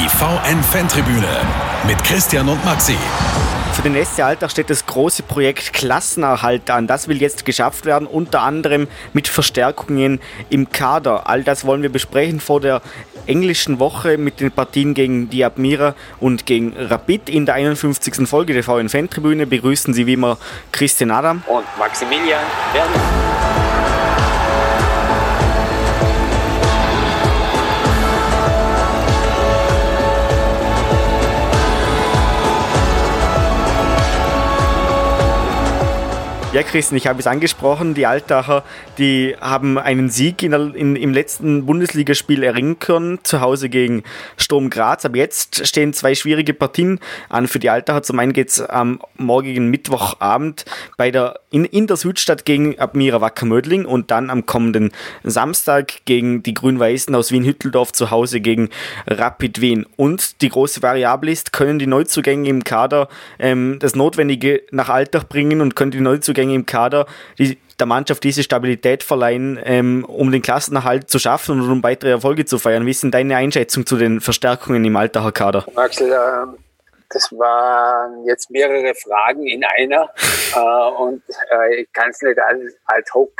Die VN-Fantribüne mit Christian und Maxi. Für den SC Alltag steht das große Projekt Klassenerhalt an. Das will jetzt geschafft werden, unter anderem mit Verstärkungen im Kader. All das wollen wir besprechen vor der englischen Woche mit den Partien gegen die Admira und gegen Rapid. In der 51. Folge der VN-Fantribüne begrüßen Sie wie immer Christian Adam und Maximilian Werner. Ja, Christian, ich habe es angesprochen, die Altacher, die haben einen Sieg in der, in, im letzten Bundesligaspiel erringen können, zu Hause gegen Sturm Graz. Aber jetzt stehen zwei schwierige Partien an für die Altacher. Zum einen geht es am morgigen Mittwochabend bei der, in, in der Südstadt gegen Admira Wacker Mödling und dann am kommenden Samstag gegen die Grün-Weißen aus Wien-Hütteldorf zu Hause gegen Rapid Wien. Und die große Variable ist, können die Neuzugänge im Kader ähm, das Notwendige nach Altach bringen und können die Neuzugänge Neuzugänge im Kader, die der Mannschaft diese Stabilität verleihen, ähm, um den Klassenerhalt zu schaffen und um weitere Erfolge zu feiern. Wie ist denn deine Einschätzung zu den Verstärkungen im Altacher Kader? Axel, äh, das waren jetzt mehrere Fragen in einer äh, und äh, ich kann es nicht ad hoc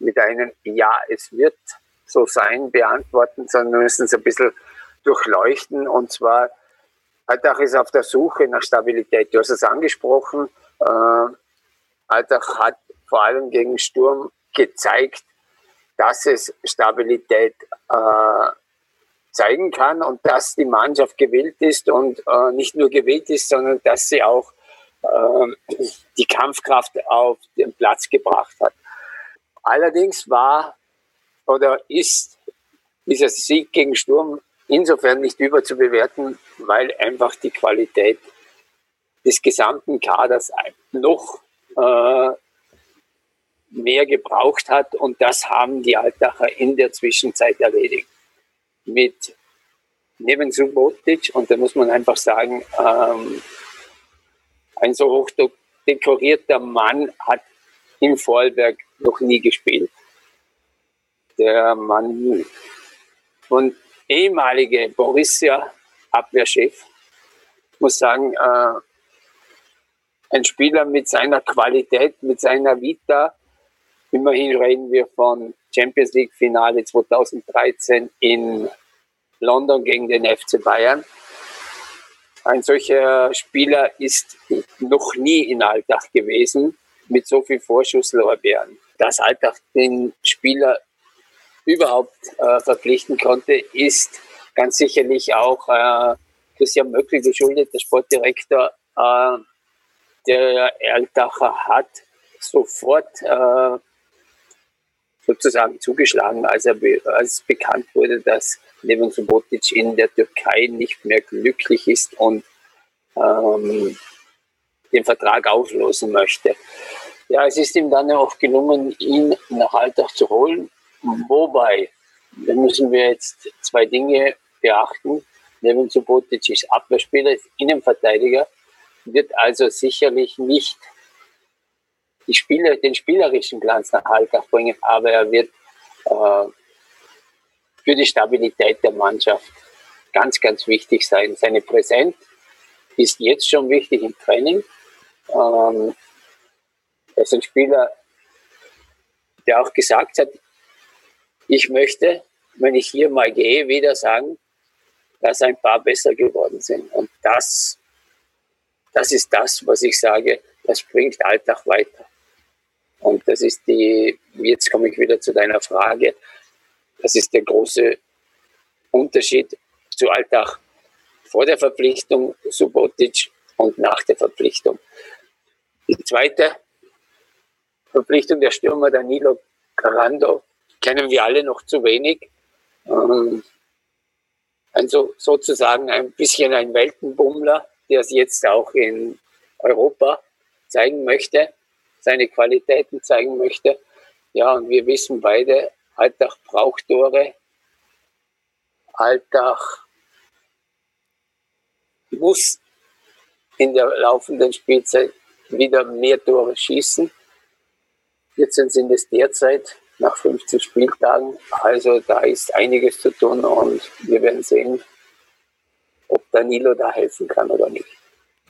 mit einem Ja, es wird so sein beantworten, sondern wir müssen es ein bisschen durchleuchten und zwar Altach ist auf der Suche nach Stabilität. Du hast es angesprochen. Äh, Altach hat vor allem gegen Sturm gezeigt, dass es Stabilität äh, zeigen kann und dass die Mannschaft gewillt ist und äh, nicht nur gewillt ist, sondern dass sie auch äh, die Kampfkraft auf den Platz gebracht hat. Allerdings war oder ist dieser Sieg gegen Sturm insofern nicht überzubewerten, weil einfach die Qualität des gesamten Kaders noch mehr gebraucht hat. Und das haben die Altacher in der Zwischenzeit erledigt. Mit neben Subotic, und da muss man einfach sagen, ähm, ein so hoch dekorierter Mann hat im Vorarlberg noch nie gespielt. Der Mann und ehemalige Borussia Abwehrchef muss sagen, äh, ein Spieler mit seiner Qualität, mit seiner Vita. Immerhin reden wir von Champions League Finale 2013 in London gegen den FC Bayern. Ein solcher Spieler ist noch nie in Alltag gewesen mit so viel Vorschusslorbeeren. Dass Alltag den Spieler überhaupt äh, verpflichten konnte, ist ganz sicherlich auch äh, Christian Möckli geschuldet, der Sportdirektor, äh, der Erldacher hat sofort äh, sozusagen zugeschlagen, als, er, als bekannt wurde, dass Levan Subotic in der Türkei nicht mehr glücklich ist und ähm, den Vertrag auflösen möchte. Ja, es ist ihm dann auch gelungen, ihn nach Alltag zu holen. Wobei, da müssen wir jetzt zwei Dinge beachten. Levan Subotic ist Abwehrspieler, ist Innenverteidiger wird also sicherlich nicht die Spiele, den spielerischen Glanz nach Halkach bringen, aber er wird äh, für die Stabilität der Mannschaft ganz, ganz wichtig sein. Seine Präsenz ist jetzt schon wichtig im Training. Ähm, er ist ein Spieler, der auch gesagt hat, ich möchte, wenn ich hier mal gehe, wieder sagen, dass ein paar besser geworden sind. Und das das ist das, was ich sage, das bringt Alltag weiter. Und das ist die, jetzt komme ich wieder zu deiner Frage, das ist der große Unterschied zu Alltag vor der Verpflichtung Subotic und nach der Verpflichtung. Die zweite Verpflichtung der Stürmer Danilo Carando kennen wir alle noch zu wenig. Ähm, also sozusagen ein bisschen ein Weltenbummler, der es jetzt auch in Europa zeigen möchte, seine Qualitäten zeigen möchte. Ja, und wir wissen beide, Alltag braucht Tore. Alltag muss in der laufenden Spielzeit wieder mehr Tore schießen. 14 sind es derzeit nach 15 Spieltagen. Also da ist einiges zu tun und wir werden sehen, ob Danilo da helfen kann oder nicht.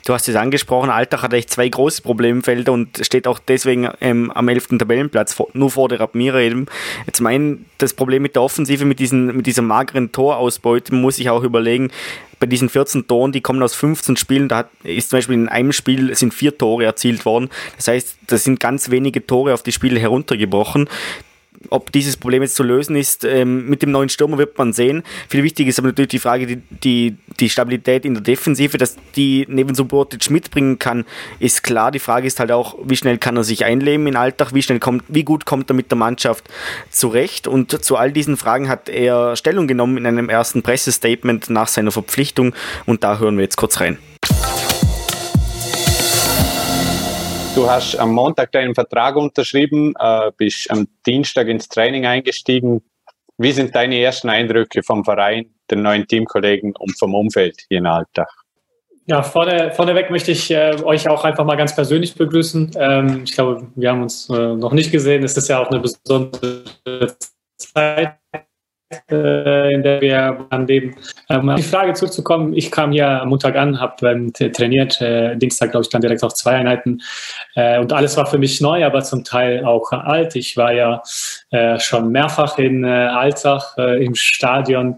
Du hast es angesprochen, Alltag hat echt zwei große Problemfelder und steht auch deswegen ähm, am 11. Tabellenplatz, nur vor der Admira eben. Jetzt mein, das Problem mit der Offensive, mit, diesen, mit dieser mageren Torausbeute, muss ich auch überlegen, bei diesen 14 Toren, die kommen aus 15 Spielen, da hat, ist zum Beispiel in einem Spiel sind vier Tore erzielt worden. Das heißt, das sind ganz wenige Tore auf die Spiele heruntergebrochen ob dieses Problem jetzt zu lösen ist, ähm, mit dem neuen Stürmer wird man sehen. Viel wichtiger ist aber natürlich die Frage, die, die, die Stabilität in der Defensive, dass die neben Subotic mitbringen kann, ist klar. Die Frage ist halt auch, wie schnell kann er sich einleben in den Alltag, wie schnell kommt, wie gut kommt er mit der Mannschaft zurecht und zu all diesen Fragen hat er Stellung genommen in einem ersten Pressestatement nach seiner Verpflichtung und da hören wir jetzt kurz rein. Du hast am Montag deinen Vertrag unterschrieben, äh, bist am Dienstag ins Training eingestiegen. Wie sind deine ersten Eindrücke vom Verein, den neuen Teamkollegen und vom Umfeld hier in Alltag? Ja, vorne, vorneweg möchte ich äh, euch auch einfach mal ganz persönlich begrüßen. Ähm, ich glaube, wir haben uns äh, noch nicht gesehen. Es ist ja auch eine besondere Zeit in der wir leben. Um auf die Frage zurückzukommen, ich kam hier am Montag an, habe ähm, trainiert, äh, Dienstag glaube ich dann direkt auf zwei Einheiten äh, und alles war für mich neu, aber zum Teil auch alt. Ich war ja äh, schon mehrfach in äh, Altach äh, im Stadion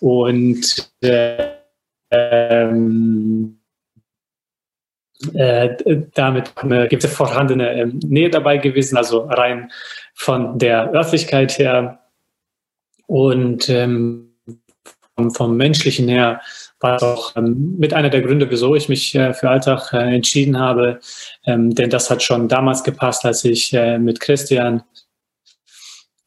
und ähm, äh, damit äh, gibt es vorhandene äh, Nähe dabei gewesen, also rein von der Örtlichkeit her und ähm, vom, vom, Menschlichen her war es auch ähm, mit einer der Gründe, wieso ich mich äh, für Alltag äh, entschieden habe. Ähm, denn das hat schon damals gepasst, als ich äh, mit Christian,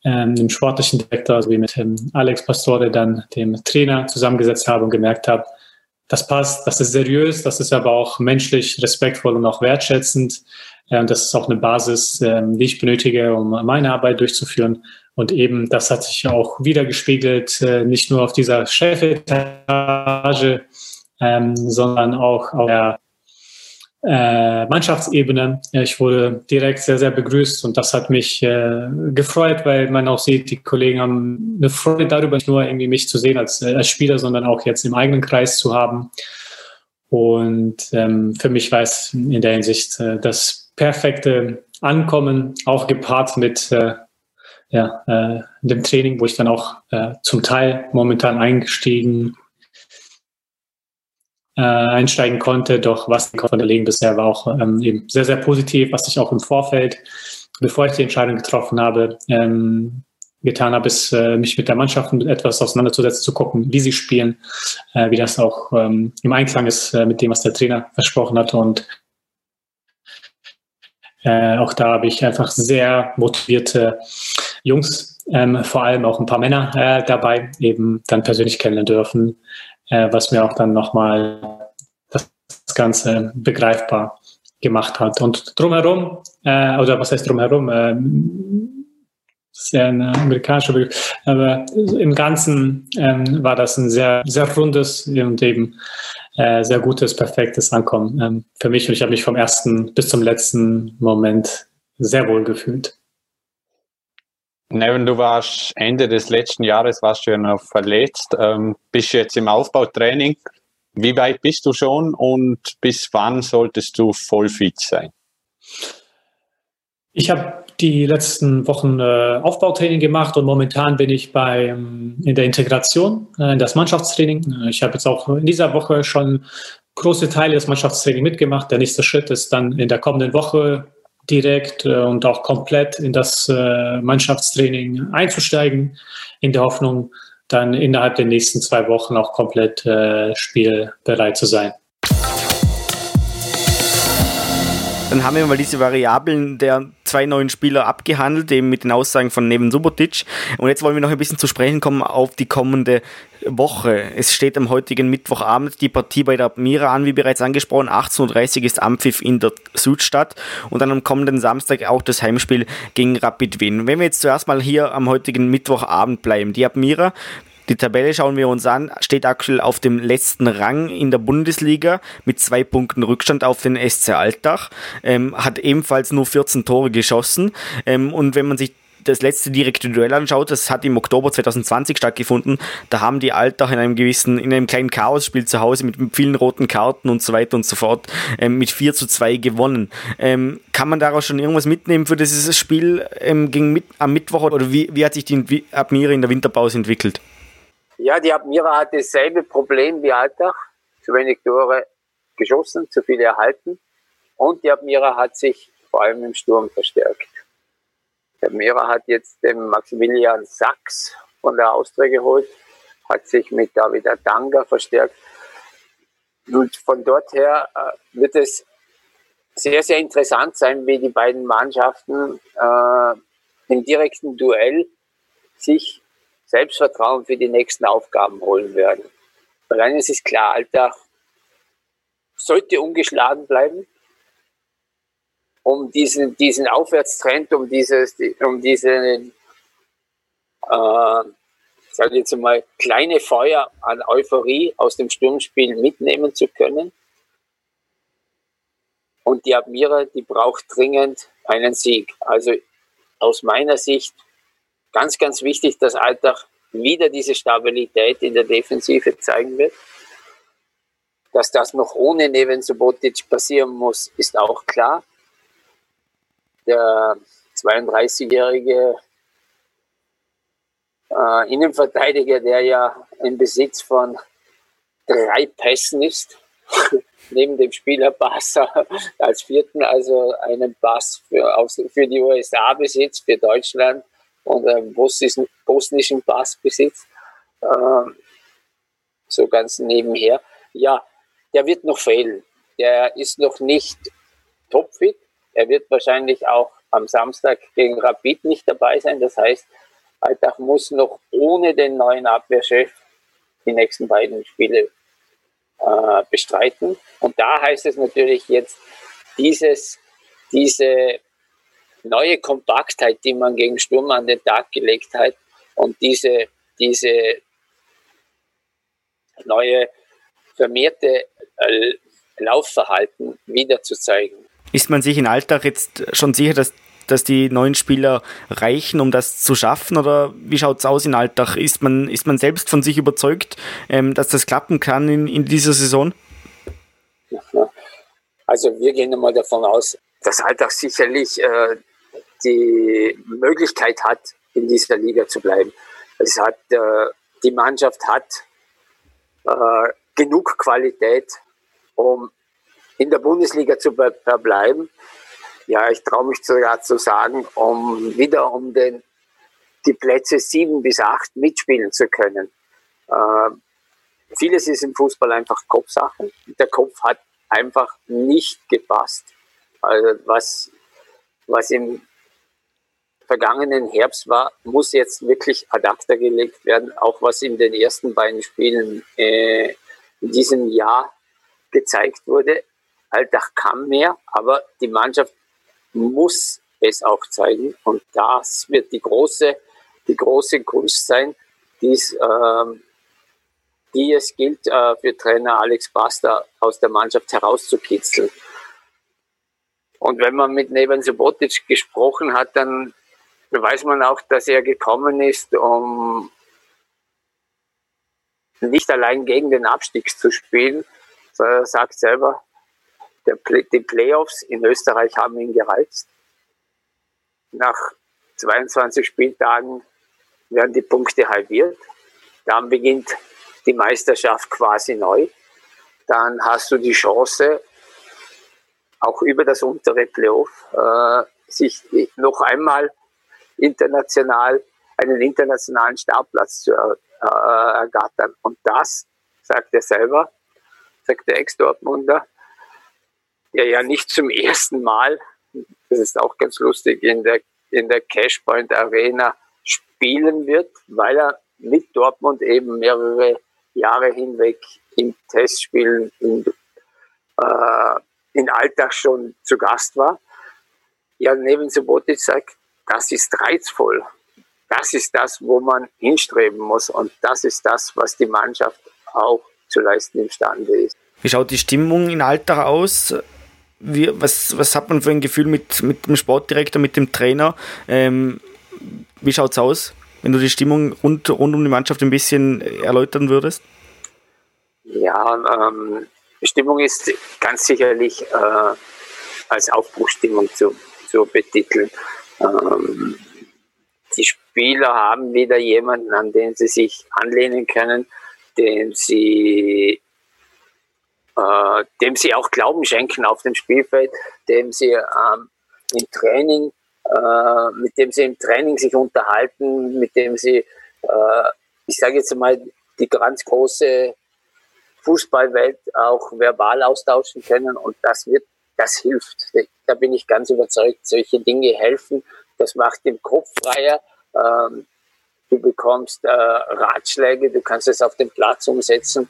ähm, dem sportlichen Direktor, sowie mit ähm, Alex Pastore, dann dem Trainer zusammengesetzt habe und gemerkt habe, das passt, das ist seriös, das ist aber auch menschlich, respektvoll und auch wertschätzend. Äh, und das ist auch eine Basis, ähm, die ich benötige, um meine Arbeit durchzuführen. Und eben, das hat sich auch wieder gespiegelt, äh, nicht nur auf dieser Chefetage, ähm, sondern auch auf der äh, Mannschaftsebene. Ich wurde direkt sehr, sehr begrüßt und das hat mich äh, gefreut, weil man auch sieht, die Kollegen haben eine Freude darüber, nicht nur irgendwie mich zu sehen als, äh, als Spieler, sondern auch jetzt im eigenen Kreis zu haben. Und ähm, für mich war es in der Hinsicht äh, das perfekte Ankommen, auch gepaart mit äh, ja, äh, dem Training, wo ich dann auch äh, zum Teil momentan eingestiegen äh, einsteigen konnte. Doch was von der Legen bisher war auch ähm, eben sehr, sehr positiv, was ich auch im Vorfeld, bevor ich die Entscheidung getroffen habe, ähm, getan habe, ist, äh, mich mit der Mannschaft etwas auseinanderzusetzen, zu gucken, wie sie spielen, äh, wie das auch ähm, im Einklang ist äh, mit dem, was der Trainer versprochen hatte. Und äh, auch da habe ich einfach sehr motivierte Jungs, ähm, vor allem auch ein paar Männer äh, dabei, eben dann persönlich kennenlernen dürfen, äh, was mir auch dann nochmal das Ganze begreifbar gemacht hat. Und drumherum, äh, oder was heißt drumherum, äh, das ist ja ein amerikanischer Begriff, aber im Ganzen ähm, war das ein sehr, sehr rundes und eben äh, sehr gutes, perfektes Ankommen ähm, für mich. Und ich habe mich vom ersten bis zum letzten Moment sehr wohl gefühlt. Neven, du warst Ende des letzten Jahres warst du ja noch verletzt, ähm, bist jetzt im Aufbautraining. Wie weit bist du schon und bis wann solltest du voll fit sein? Ich habe die letzten Wochen äh, Aufbautraining gemacht und momentan bin ich bei, ähm, in der Integration, äh, in das Mannschaftstraining. Ich habe jetzt auch in dieser Woche schon große Teile des Mannschaftstrainings mitgemacht. Der nächste Schritt ist dann in der kommenden Woche direkt äh, und auch komplett in das äh, Mannschaftstraining einzusteigen, in der Hoffnung, dann innerhalb der nächsten zwei Wochen auch komplett äh, spielbereit zu sein. Dann haben wir mal diese Variablen der zwei neuen Spieler abgehandelt, eben mit den Aussagen von Neven Subotic. Und jetzt wollen wir noch ein bisschen zu sprechen kommen auf die kommende Woche. Es steht am heutigen Mittwochabend die Partie bei der Admira an, wie bereits angesprochen. 18.30 Uhr ist Ampfiff in der Südstadt und dann am kommenden Samstag auch das Heimspiel gegen Rapid Wien. Wenn wir jetzt zuerst mal hier am heutigen Mittwochabend bleiben, die Admira die Tabelle schauen wir uns an, steht aktuell auf dem letzten Rang in der Bundesliga mit zwei Punkten Rückstand auf den SC Altach, ähm, hat ebenfalls nur 14 Tore geschossen ähm, und wenn man sich das letzte direkte Duell anschaut, das hat im Oktober 2020 stattgefunden. Da haben die Altach in einem gewissen, in einem kleinen Chaosspiel zu Hause mit vielen roten Karten und so weiter und so fort ähm, mit 4 zu 2 gewonnen. Ähm, kann man daraus schon irgendwas mitnehmen für dieses Spiel ähm, gegen mit, am Mittwoch oder wie, wie hat sich die Admira in der Winterpause entwickelt? Ja, die Admira hat dasselbe Problem wie Altach. Zu wenig Tore geschossen, zu viele erhalten. Und die Admira hat sich vor allem im Sturm verstärkt. Der Admira hat jetzt den Maximilian Sachs von der Austria geholt, hat sich mit David Adanga verstärkt. Und von dort her äh, wird es sehr, sehr interessant sein, wie die beiden Mannschaften äh, im direkten Duell sich Selbstvertrauen für die nächsten Aufgaben holen werden. Weil eines ist klar, Alltag sollte ungeschlagen bleiben, um diesen, diesen Aufwärtstrend, um dieses, um diese, äh, sage jetzt mal, kleine Feuer an Euphorie aus dem Sturmspiel mitnehmen zu können. Und die Admira, die braucht dringend einen Sieg. Also aus meiner Sicht ganz, ganz wichtig, dass Alltag wieder diese Stabilität in der Defensive zeigen wird. Dass das noch ohne Neven Subotic passieren muss, ist auch klar. Der 32-jährige äh, Innenverteidiger, der ja im Besitz von drei Pässen ist, neben dem Spieler Bassa als vierten, also einen Pass für, für die USA besitzt, für Deutschland und einen bosnischen, bosnischen Pass besitzt. Äh, so ganz nebenher. Ja, der wird noch fehlen. Der ist noch nicht topfit. Er wird wahrscheinlich auch am Samstag gegen Rapid nicht dabei sein. Das heißt, Alltag muss noch ohne den neuen Abwehrchef die nächsten beiden Spiele äh, bestreiten. Und da heißt es natürlich jetzt, dieses, diese neue Kompaktheit, die man gegen Sturm an den Tag gelegt hat und diese, diese neue vermehrte äh, Laufverhalten wieder zu zeigen. Ist man sich in Alltag jetzt schon sicher, dass, dass die neuen Spieler reichen, um das zu schaffen? Oder wie schaut es aus in Alltag? Ist man, ist man selbst von sich überzeugt, ähm, dass das klappen kann in, in dieser Saison? Also wir gehen einmal davon aus, dass Alltag sicherlich äh, die Möglichkeit hat, in dieser Liga zu bleiben. Es hat, äh, die Mannschaft hat äh, genug Qualität, um in der Bundesliga zu verbleiben. Ja, ich traue mich sogar zu sagen, um wieder um den, die Plätze sieben bis acht mitspielen zu können. Äh, vieles ist im Fußball einfach Kopfsache. Der Kopf hat einfach nicht gepasst. Also was, was im vergangenen Herbst war, muss jetzt wirklich ad acta gelegt werden, auch was in den ersten beiden Spielen äh, in diesem Jahr gezeigt wurde. Alltag kann mehr, aber die Mannschaft muss es auch zeigen. Und das wird die große, die große Kunst sein, die's, ähm, die es gilt, äh, für Trainer Alex Basta aus der Mannschaft herauszukitzeln. Und wenn man mit Neven Subotic gesprochen hat, dann weiß man auch, dass er gekommen ist, um nicht allein gegen den Abstieg zu spielen, sondern er sagt selber, der, die Playoffs in Österreich haben ihn gereizt. Nach 22 Spieltagen werden die Punkte halbiert. Dann beginnt die Meisterschaft quasi neu. Dann hast du die Chance, auch über das untere Playoff, äh, sich noch einmal international einen internationalen Startplatz zu er, äh, ergattern. Und das, sagt er selber, sagt der Ex-Dortmunder, der ja nicht zum ersten Mal, das ist auch ganz lustig, in der, in der Cashpoint Arena spielen wird, weil er mit Dortmund eben mehrere Jahre hinweg in Testspielen in, äh, in Alltag schon zu Gast war. Ja, neben Subotic sagt, das ist reizvoll. Das ist das, wo man hinstreben muss. Und das ist das, was die Mannschaft auch zu leisten imstande ist. Wie schaut die Stimmung in Alltag aus? Wie, was, was hat man für ein Gefühl mit, mit dem Sportdirektor, mit dem Trainer? Ähm, wie schaut es aus, wenn du die Stimmung rund, rund um die Mannschaft ein bisschen erläutern würdest? Ja, ähm, Stimmung ist ganz sicherlich äh, als Aufbruchstimmung zu, zu betiteln. Ähm, die Spieler haben wieder jemanden, an den sie sich anlehnen können, dem sie, äh, dem sie auch Glauben schenken auf dem Spielfeld, dem sie ähm, im Training, äh, mit dem sie im Training sich unterhalten, mit dem sie, äh, ich sage jetzt mal, die ganz große Fußballwelt auch verbal austauschen können. Und das wird, das hilft. Da bin ich ganz überzeugt. Solche Dinge helfen. Das macht den Kopf freier. Ähm, du bekommst äh, Ratschläge, du kannst es auf den Platz umsetzen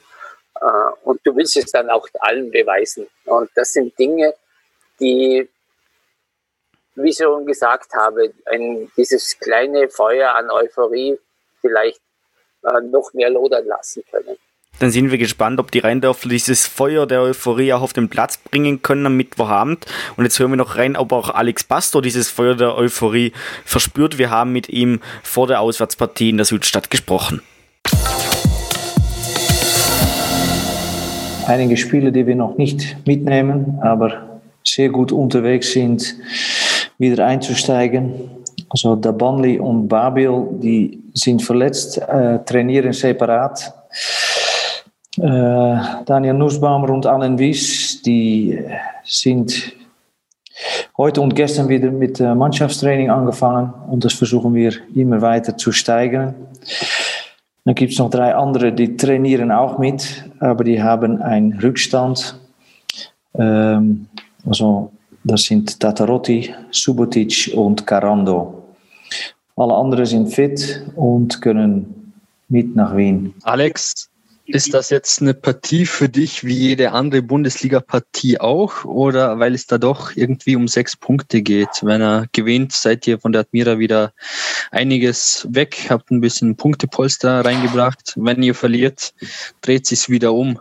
äh, und du willst es dann auch allen beweisen. Und das sind Dinge, die, wie ich schon gesagt habe, ein, dieses kleine Feuer an Euphorie vielleicht äh, noch mehr lodern lassen können. Dann sind wir gespannt, ob die Rheindörfer dieses Feuer der Euphorie auch auf den Platz bringen können am Mittwochabend. Und jetzt hören wir noch rein, ob auch Alex Pastor dieses Feuer der Euphorie verspürt. Wir haben mit ihm vor der Auswärtspartie in der Südstadt gesprochen. Einige Spiele, die wir noch nicht mitnehmen, aber sehr gut unterwegs sind, wieder einzusteigen. Also Dabanli und Babil, die sind verletzt, äh, trainieren separat. Äh, Daniel Nussbaum und Allen Wies, die sind heute und gestern wieder mit Mannschaftstraining angefangen und das versuchen wir immer weiter zu steigern. Dann gibt es noch drei andere, die trainieren auch mit, aber die haben einen Rückstand. Ähm, also das sind Tatarotti, Subotic und Carando. Alle anderen sind fit und können mit nach Wien. Alex, ist das jetzt eine Partie für dich wie jede andere Bundesliga-Partie auch oder weil es da doch irgendwie um sechs Punkte geht? Wenn er gewinnt, seid ihr von der Admira wieder einiges weg, habt ein bisschen Punktepolster reingebracht. Wenn ihr verliert, dreht sich wieder um.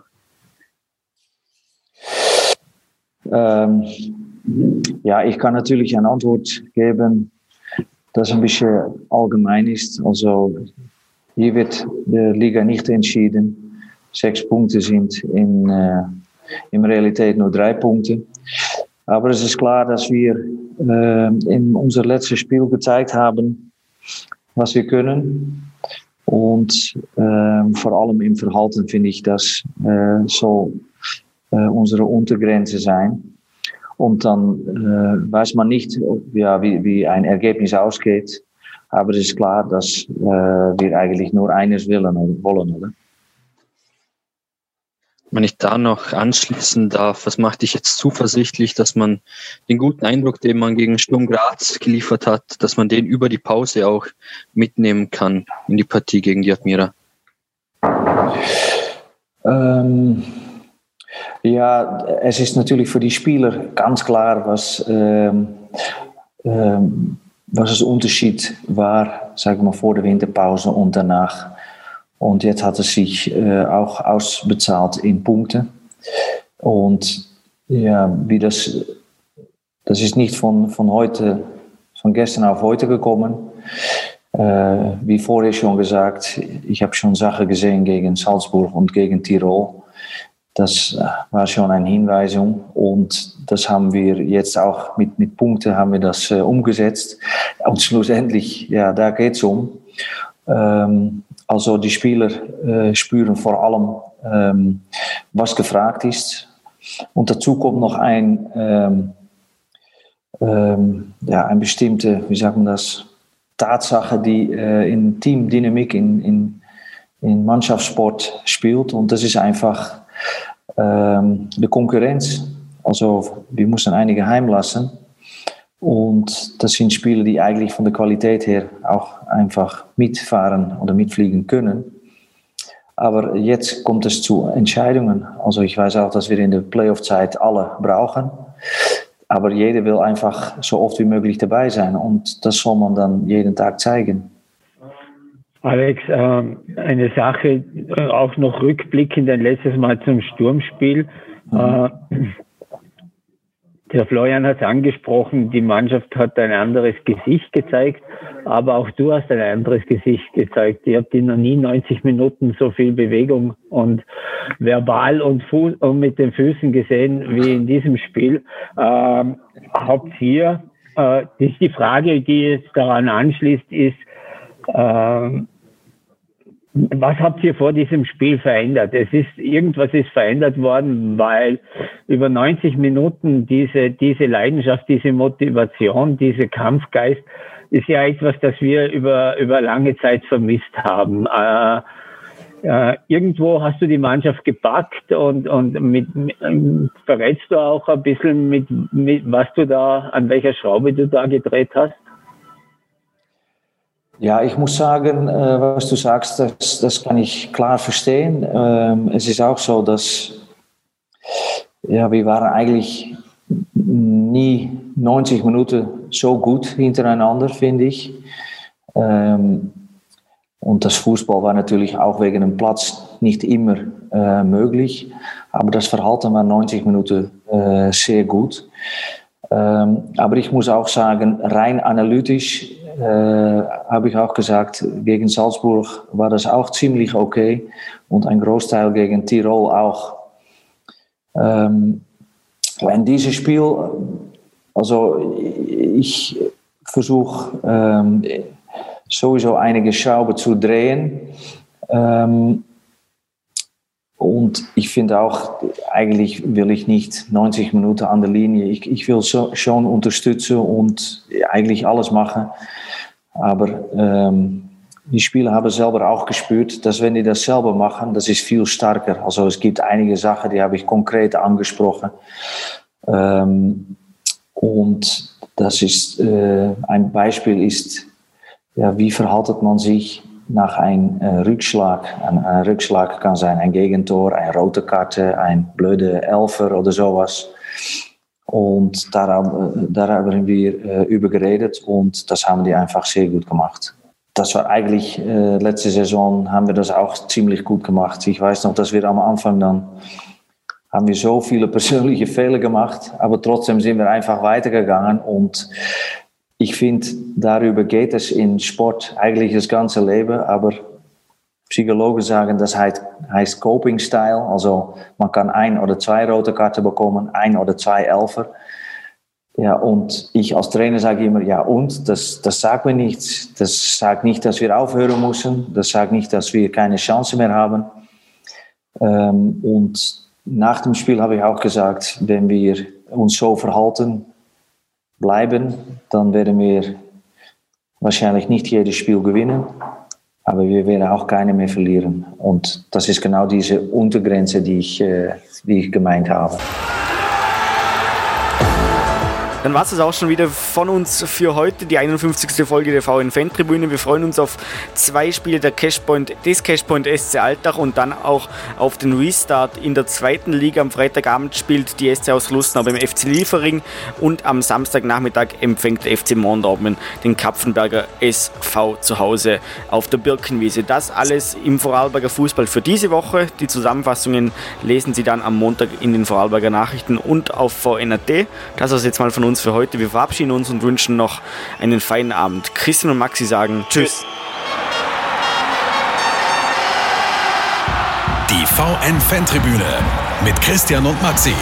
Ähm, ja, ich kann natürlich eine Antwort geben, das ein bisschen allgemein ist. Also hier wird die Liga nicht entschieden sechs Punkte sind in, äh, in Realität nur drei Punkte. Aber es ist klar, dass wir äh, in unser letztes Spiel gezeigt haben, was wir können. Und äh, vor allem im Verhalten finde ich, das äh, soll äh, unsere Untergrenze sein. Und dann äh, weiß man nicht, ja, wie, wie ein Ergebnis ausgeht. Aber es ist klar, dass äh, wir eigentlich nur eines willen, wollen, oder? Wenn ich da noch anschließen darf, was macht dich jetzt zuversichtlich, dass man den guten Eindruck, den man gegen Sturm Graz geliefert hat, dass man den über die Pause auch mitnehmen kann in die Partie gegen die Admira? Ähm, ja, es ist natürlich für die Spieler ganz klar, was, ähm, ähm, was das Unterschied war, sagen wir vor der Winterpause und danach. Und jetzt hat es sich äh, auch ausbezahlt in Punkte. Und ja, wie das, das ist nicht von, von heute, von gestern auf heute gekommen. Äh, wie vorher schon gesagt, ich habe schon Sachen gesehen gegen Salzburg und gegen Tirol. Das war schon eine Hinweisung und das haben wir jetzt auch mit, mit Punkten haben wir das äh, umgesetzt. Und schlussendlich, ja, da geht es um. Ähm, also die Spieler äh, spüren vor allem, ähm, was gefragt ist. Und dazu kommt noch ein, ähm, ähm, ja, eine bestimmte, wie sagt man das, Tatsache, die äh, in Teamdynamik, in, in, in Mannschaftssport spielt. Und das ist einfach die Konkurrenz. Also wir müssen einige heimlassen. Und das sind Spieler, die eigentlich von der Qualität her auch einfach mitfahren oder mitfliegen können. Aber jetzt kommt es zu Entscheidungen. Also ich weiß auch, dass wir in der Playoff-Zeit alle brauchen. Aber jeder will einfach so oft wie möglich dabei sein. Und das soll man dann jeden Tag zeigen. Alex, äh, eine Sache, äh, auch noch rückblickend ein letztes Mal zum Sturmspiel. Mhm. Der Florian hat es angesprochen, die Mannschaft hat ein anderes Gesicht gezeigt, aber auch du hast ein anderes Gesicht gezeigt. Ihr habt in noch nie 90 Minuten so viel Bewegung und verbal und, und mit den Füßen gesehen wie in diesem Spiel. Ähm, habt ihr, äh, die, die Frage, die jetzt daran anschließt, ist, ähm, was habt ihr vor diesem Spiel verändert? Es ist, irgendwas ist verändert worden, weil über 90 Minuten diese, diese Leidenschaft, diese Motivation, diese Kampfgeist ist ja etwas, das wir über, über lange Zeit vermisst haben. Äh, äh, irgendwo hast du die Mannschaft gepackt und, und mit, mit verrätst du auch ein bisschen mit, mit was du da, an welcher Schraube du da gedreht hast? Ja, ich muss sagen, äh, was du sagst, das, das kann ich klar verstehen. Ähm, es ist auch so, dass ja, wir waren eigentlich nie 90 Minuten so gut hintereinander, finde ich. Ähm, und das Fußball war natürlich auch wegen dem Platz nicht immer äh, möglich. Aber das Verhalten war 90 Minuten äh, sehr gut. Ähm, aber ich muss auch sagen, rein analytisch äh, habe ich auch gesagt, gegen Salzburg war das auch ziemlich okay und ein Großteil gegen Tirol auch. Ähm, in diesem Spiel, also ich versuche ähm, sowieso einige Schrauben zu drehen. Ähm, und ich finde auch, eigentlich will ich nicht 90 Minuten an der Linie. Ich, ich will so, schon unterstützen und eigentlich alles machen. Aber ähm, die Spieler haben selber auch gespürt, dass wenn die das selber machen, das ist viel stärker. Also es gibt einige Sachen, die habe ich konkret angesprochen. Ähm, und das ist äh, ein Beispiel ist, ja, wie verhaltet man sich nach einem äh, Rückschlag. Ein, ein, Rückschlag kann sein ein Gegentor, eine rote Karte, ein blöde Elfer oder sowas. Und da, da haben wir äh, über geredet und das haben die einfach sehr gut gemacht. Das war eigentlich, äh, letzte Saison haben wir das auch ziemlich gut gemacht. Ich weiß noch, dass wir am Anfang dann, haben wir so viele Fehler gemacht, aber trotzdem sind wir einfach weitergegangen und ich finde, darüber geht es in Sport eigentlich das ganze Leben, aber Psychologen sagen, das heißt, heißt Coping Style. Also man kann ein oder zwei rote Karten bekommen, ein oder zwei Elfer. Ja, und ich als Trainer sage immer, ja und, das, das sagt mir nichts. Das sagt nicht, dass wir aufhören müssen. Das sagt nicht, dass wir keine Chance mehr haben. Ähm, und nach dem Spiel habe ich auch gesagt, wenn wir uns so verhalten, bleiben, dann werden wir wahrscheinlich nicht jedes Spiel gewinnen, aber wir werden auch keine mehr verlieren. Und das ist genau diese Untergrenze, die ich, äh, die ich gemeint habe. Dann war es auch schon wieder von uns für heute, die 51. Folge der VN Fan Tribüne. Wir freuen uns auf zwei Spiele der Cashpoint, des Cashpoint SC Altach und dann auch auf den Restart in der zweiten Liga. Am Freitagabend spielt die SC aus Lustenau beim FC Liefering und am Samstagnachmittag empfängt der FC Mondormen den Kapfenberger SV zu Hause auf der Birkenwiese. Das alles im Vorarlberger Fußball für diese Woche. Die Zusammenfassungen lesen Sie dann am Montag in den Vorarlberger Nachrichten und auf VNAT. Das ist jetzt mal von uns uns für heute. Wir verabschieden uns und wünschen noch einen feinen Abend. Christian und Maxi sagen Tschüss. Die VN Fantribüne mit Christian und Maxi.